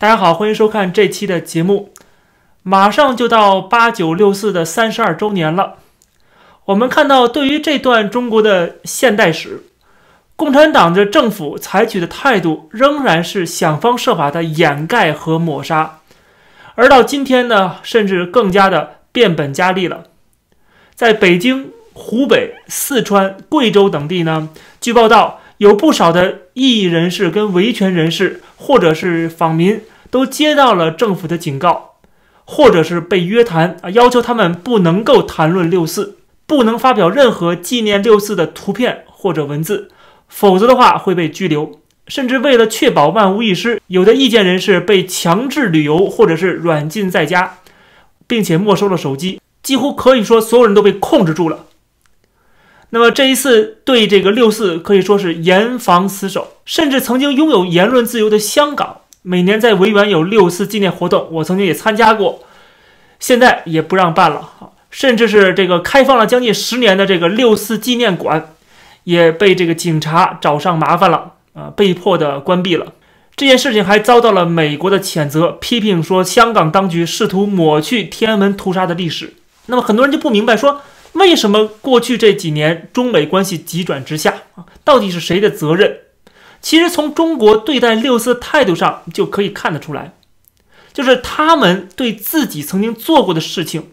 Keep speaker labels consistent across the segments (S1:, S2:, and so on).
S1: 大家好，欢迎收看这期的节目。马上就到八九六四的三十二周年了。我们看到，对于这段中国的现代史，共产党的政府采取的态度仍然是想方设法的掩盖和抹杀，而到今天呢，甚至更加的变本加厉了。在北京、湖北、四川、贵州等地呢，据报道，有不少的异议人士跟维权人士，或者是访民。都接到了政府的警告，或者是被约谈啊，要求他们不能够谈论六四，不能发表任何纪念六四的图片或者文字，否则的话会被拘留。甚至为了确保万无一失，有的意见人士被强制旅游或者是软禁在家，并且没收了手机，几乎可以说所有人都被控制住了。那么这一次对这个六四可以说是严防死守，甚至曾经拥有言论自由的香港。每年在维园有六四纪念活动，我曾经也参加过，现在也不让办了！甚至是这个开放了将近十年的这个六四纪念馆，也被这个警察找上麻烦了啊，被迫的关闭了。这件事情还遭到了美国的谴责，批评说香港当局试图抹去天安门屠杀的历史。那么很多人就不明白，说为什么过去这几年中美关系急转直下啊？到底是谁的责任？其实从中国对待六四态度上就可以看得出来，就是他们对自己曾经做过的事情，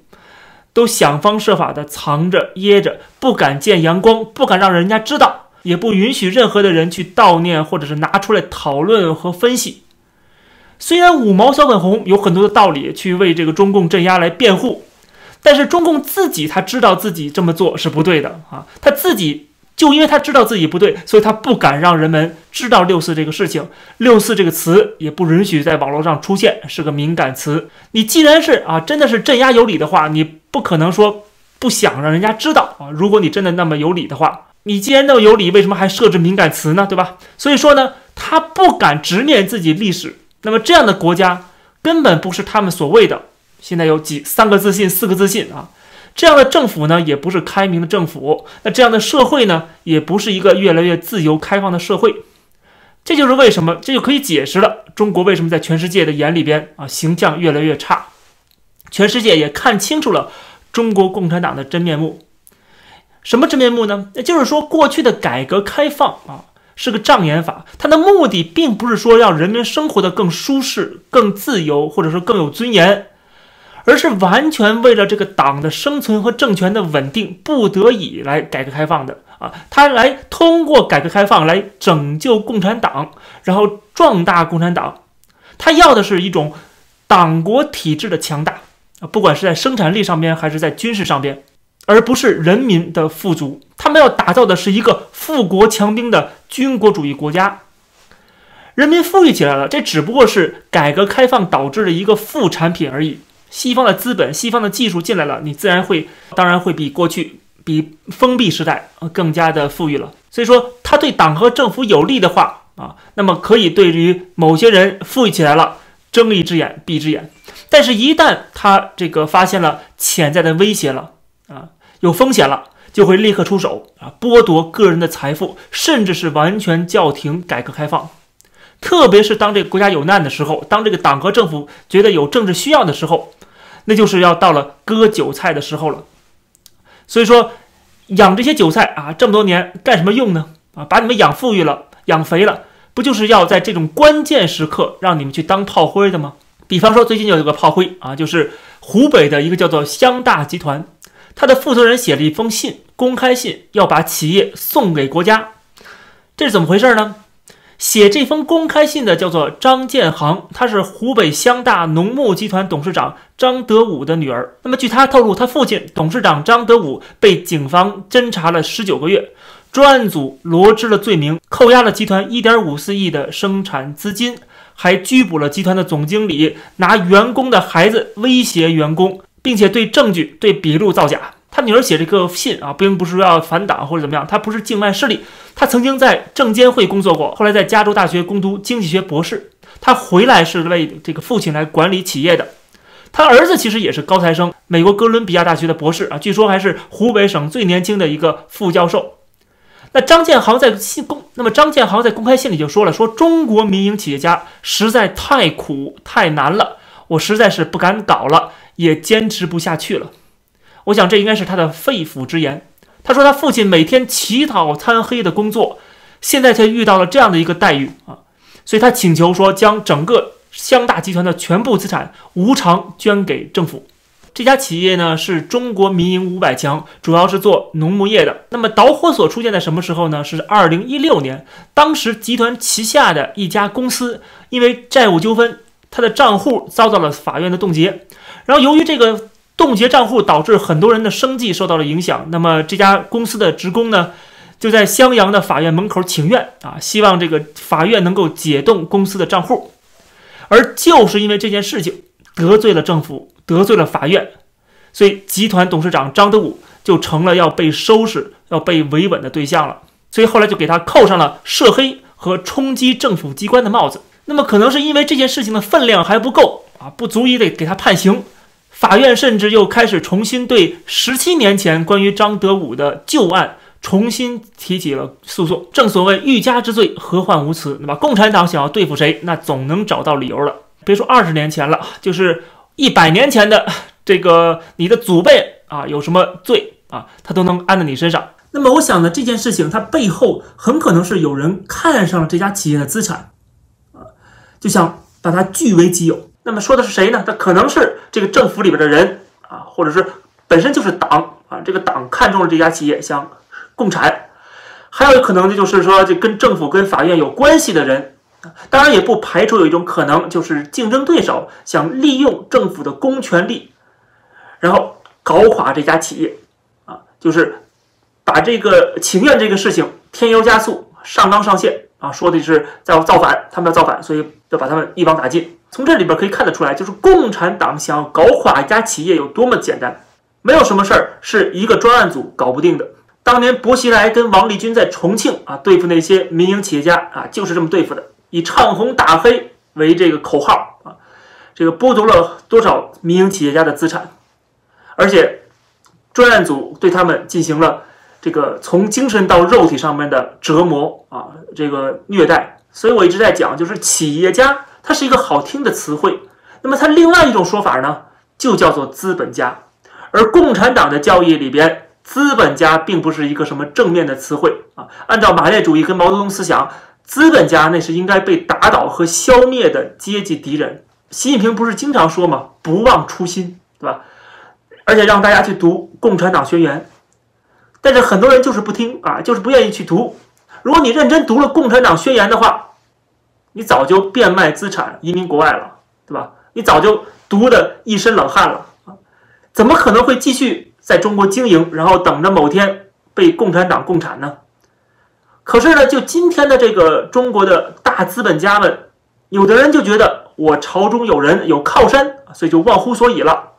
S1: 都想方设法的藏着掖着，不敢见阳光，不敢让人家知道，也不允许任何的人去悼念或者是拿出来讨论和分析。虽然五毛小粉红有很多的道理去为这个中共镇压来辩护，但是中共自己他知道自己这么做是不对的啊，他自己。就因为他知道自己不对，所以他不敢让人们知道六四这个事情。六四这个词也不允许在网络上出现，是个敏感词。你既然是啊，真的是镇压有理的话，你不可能说不想让人家知道啊。如果你真的那么有理的话，你既然那么有理，为什么还设置敏感词呢？对吧？所以说呢，他不敢直面自己历史。那么这样的国家根本不是他们所谓的。现在有几三个自信，四个自信啊。这样的政府呢，也不是开明的政府。那这样的社会呢，也不是一个越来越自由开放的社会。这就是为什么，这就可以解释了中国为什么在全世界的眼里边啊，形象越来越差。全世界也看清楚了中国共产党的真面目。什么真面目呢？那就是说，过去的改革开放啊，是个障眼法。它的目的并不是说让人民生活的更舒适、更自由，或者说更有尊严。而是完全为了这个党的生存和政权的稳定，不得已来改革开放的啊！他来通过改革开放来拯救共产党，然后壮大共产党。他要的是一种党国体制的强大啊，不管是在生产力上边还是在军事上边，而不是人民的富足。他们要打造的是一个富国强兵的军国主义国家。人民富裕起来了，这只不过是改革开放导致的一个副产品而已。西方的资本、西方的技术进来了，你自然会，当然会比过去、比封闭时代更加的富裕了。所以说，他对党和政府有利的话啊，那么可以对于某些人富裕起来了，睁一只眼闭一只眼。但是，一旦他这个发现了潜在的威胁了啊，有风险了，就会立刻出手啊，剥夺个人的财富，甚至是完全叫停改革开放。特别是当这个国家有难的时候，当这个党和政府觉得有政治需要的时候，那就是要到了割韭菜的时候了。所以说，养这些韭菜啊，这么多年干什么用呢？啊，把你们养富裕了，养肥了，不就是要在这种关键时刻让你们去当炮灰的吗？比方说，最近有一个炮灰啊，就是湖北的一个叫做湘大集团，他的负责人写了一封信，公开信，要把企业送给国家，这是怎么回事呢？写这封公开信的叫做张建行，他是湖北湘大农牧集团董事长张德武的女儿。那么，据他透露，他父亲董事长张德武被警方侦查了十九个月，专案组罗织了罪名，扣押了集团一点五四亿的生产资金，还拘捕了集团的总经理，拿员工的孩子威胁员工，并且对证据、对笔录造假。他女儿写这个信啊，并不是说要反党或者怎么样，他不是境外势力，他曾经在证监会工作过，后来在加州大学攻读经济学博士，他回来是为这个父亲来管理企业的。他儿子其实也是高材生，美国哥伦比亚大学的博士啊，据说还是湖北省最年轻的一个副教授。那张建豪在信公，那么张建豪在公开信里就说了，说中国民营企业家实在太苦太难了，我实在是不敢搞了，也坚持不下去了。我想这应该是他的肺腑之言。他说他父亲每天起早贪黑的工作，现在却遇到了这样的一个待遇啊，所以他请求说将整个湘大集团的全部资产无偿捐给政府。这家企业呢是中国民营五百强，主要是做农牧业的。那么导火索出现在什么时候呢？是二零一六年，当时集团旗下的一家公司因为债务纠纷，他的账户遭到了法院的冻结。然后由于这个冻结账户，导致很多人的生计受到了影响。那么这家公司的职工呢，就在襄阳的法院门口请愿啊，希望这个法院能够解冻公司的账户。而就是因为这件事情得罪了政府。得罪了法院，所以集团董事长张德武就成了要被收拾、要被维稳的对象了。所以后来就给他扣上了涉黑和冲击政府机关的帽子。那么可能是因为这件事情的分量还不够啊，不足以得给他判刑。法院甚至又开始重新对十七年前关于张德武的旧案重新提起了诉讼。正所谓欲加之罪，何患无辞？那么共产党想要对付谁，那总能找到理由了。别说二十年前了，就是。一百年前的这个你的祖辈啊，有什么罪啊，他都能安在你身上。那么我想呢，这件事情它背后很可能是有人看上了这家企业的资产，啊，就想把它据为己有。那么说的是谁呢？他可能是这个政府里边的人啊，或者是本身就是党啊，这个党看中了这家企业，想共产。还有可能的就是说，就跟政府跟法院有关系的人。当然也不排除有一种可能，就是竞争对手想利用政府的公权力，然后搞垮这家企业，啊，就是把这个请愿这个事情添油加醋、上纲上线啊，说的是在造反，他们要造反，所以要把他们一网打尽。从这里边可以看得出来，就是共产党想要搞垮一家企业有多么简单，没有什么事儿是一个专案组搞不定的。当年薄熙来跟王立军在重庆啊对付那些民营企业家啊，就是这么对付的。以唱红打黑为这个口号啊，这个剥夺了多少民营企业家的资产，而且专案组对他们进行了这个从精神到肉体上面的折磨啊，这个虐待。所以我一直在讲，就是企业家，它是一个好听的词汇。那么它另外一种说法呢，就叫做资本家。而共产党的教义里边，资本家并不是一个什么正面的词汇啊。按照马列主义跟毛泽东思想。资本家那是应该被打倒和消灭的阶级敌人。习近平不是经常说吗？不忘初心，对吧？而且让大家去读《共产党宣言》，但是很多人就是不听啊，就是不愿意去读。如果你认真读了《共产党宣言》的话，你早就变卖资产移民国外了，对吧？你早就读的一身冷汗了啊！怎么可能会继续在中国经营，然后等着某天被共产党共产呢？可是呢，就今天的这个中国的大资本家们，有的人就觉得我朝中有人有靠山，所以就忘乎所以了；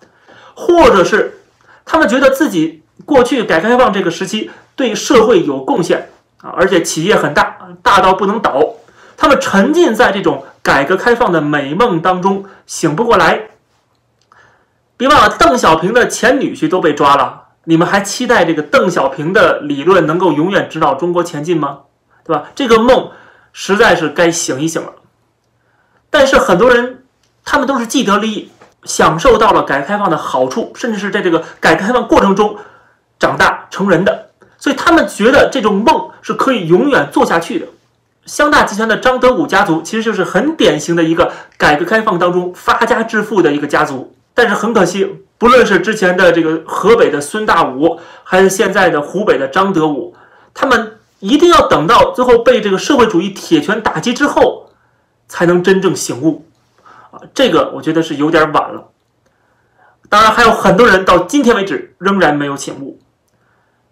S1: 或者是他们觉得自己过去改革开放这个时期对社会有贡献啊，而且企业很大，大到不能倒，他们沉浸在这种改革开放的美梦当中，醒不过来。别忘了，邓小平的前女婿都被抓了。你们还期待这个邓小平的理论能够永远指导中国前进吗？对吧？这个梦实在是该醒一醒了。但是很多人，他们都是既得利益，享受到了改革开放的好处，甚至是在这个改革开放过程中长大成人的，所以他们觉得这种梦是可以永远做下去的。湘大集团的张德武家族其实就是很典型的一个改革开放当中发家致富的一个家族，但是很可惜。不论是之前的这个河北的孙大武，还是现在的湖北的张德武，他们一定要等到最后被这个社会主义铁拳打击之后，才能真正醒悟。啊，这个我觉得是有点晚了。当然，还有很多人到今天为止仍然没有醒悟。